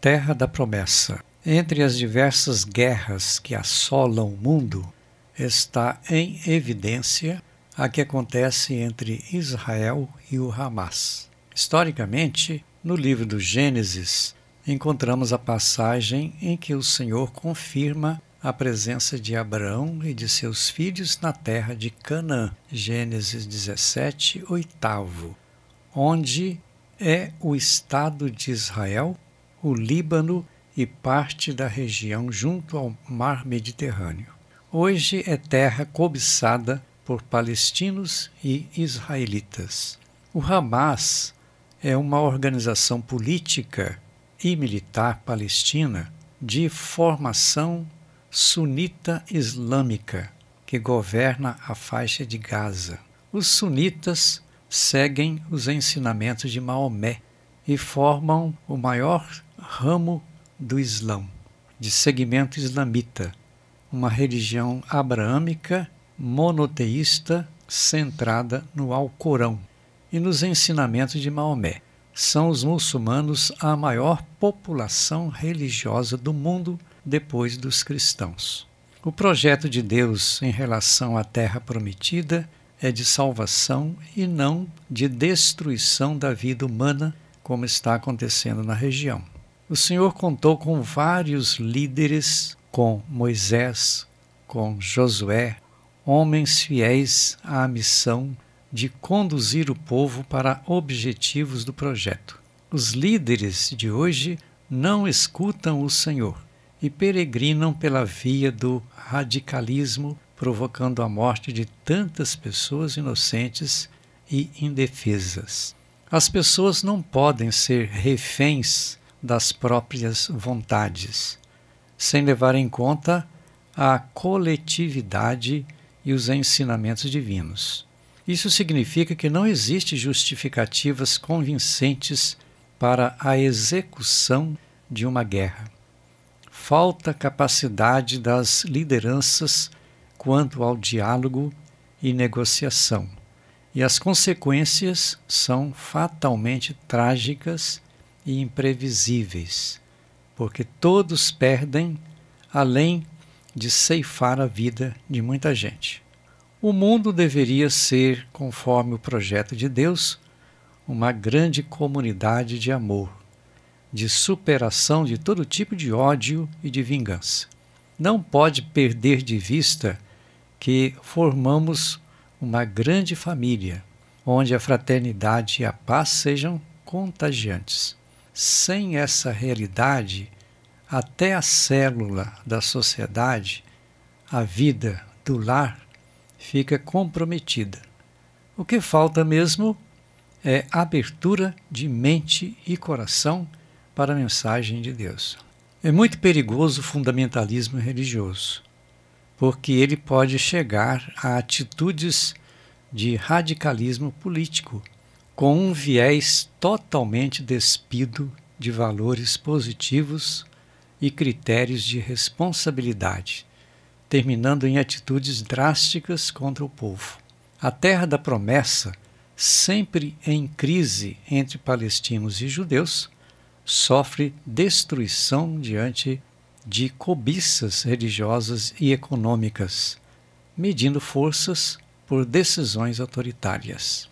Terra da Promessa. Entre as diversas guerras que assolam o mundo, está em evidência a que acontece entre Israel e o Hamas. Historicamente, no livro do Gênesis, encontramos a passagem em que o Senhor confirma a presença de Abraão e de seus filhos na terra de Canaã, Gênesis 17, oitavo, onde é o estado de Israel, o Líbano e parte da região junto ao mar Mediterrâneo. Hoje é terra cobiçada por palestinos e israelitas. O Hamas é uma organização política e militar palestina de formação sunita islâmica que governa a faixa de Gaza. Os sunitas seguem os ensinamentos de Maomé e formam o maior ramo do Islã, de segmento islamita, uma religião abraâmica monoteísta centrada no Alcorão e nos ensinamentos de Maomé. São os muçulmanos a maior população religiosa do mundo depois dos cristãos. O projeto de Deus em relação à terra prometida é de salvação e não de destruição da vida humana, como está acontecendo na região. O Senhor contou com vários líderes, com Moisés, com Josué, homens fiéis à missão de conduzir o povo para objetivos do projeto. Os líderes de hoje não escutam o Senhor e peregrinam pela via do radicalismo provocando a morte de tantas pessoas inocentes e indefesas. As pessoas não podem ser reféns das próprias vontades, sem levar em conta a coletividade e os ensinamentos divinos. Isso significa que não existe justificativas convincentes para a execução de uma guerra. Falta capacidade das lideranças quanto ao diálogo e negociação, e as consequências são fatalmente trágicas e imprevisíveis, porque todos perdem além de ceifar a vida de muita gente. O mundo deveria ser, conforme o projeto de Deus, uma grande comunidade de amor, de superação de todo tipo de ódio e de vingança. Não pode perder de vista que formamos uma grande família, onde a fraternidade e a paz sejam contagiantes. Sem essa realidade, até a célula da sociedade, a vida do lar, fica comprometida. O que falta mesmo é abertura de mente e coração para a mensagem de Deus. É muito perigoso o fundamentalismo religioso porque ele pode chegar a atitudes de radicalismo político, com um viés totalmente despido de valores positivos e critérios de responsabilidade, terminando em atitudes drásticas contra o povo. A terra da promessa, sempre em crise entre palestinos e judeus, sofre destruição diante de cobiças religiosas e econômicas, medindo forças por decisões autoritárias.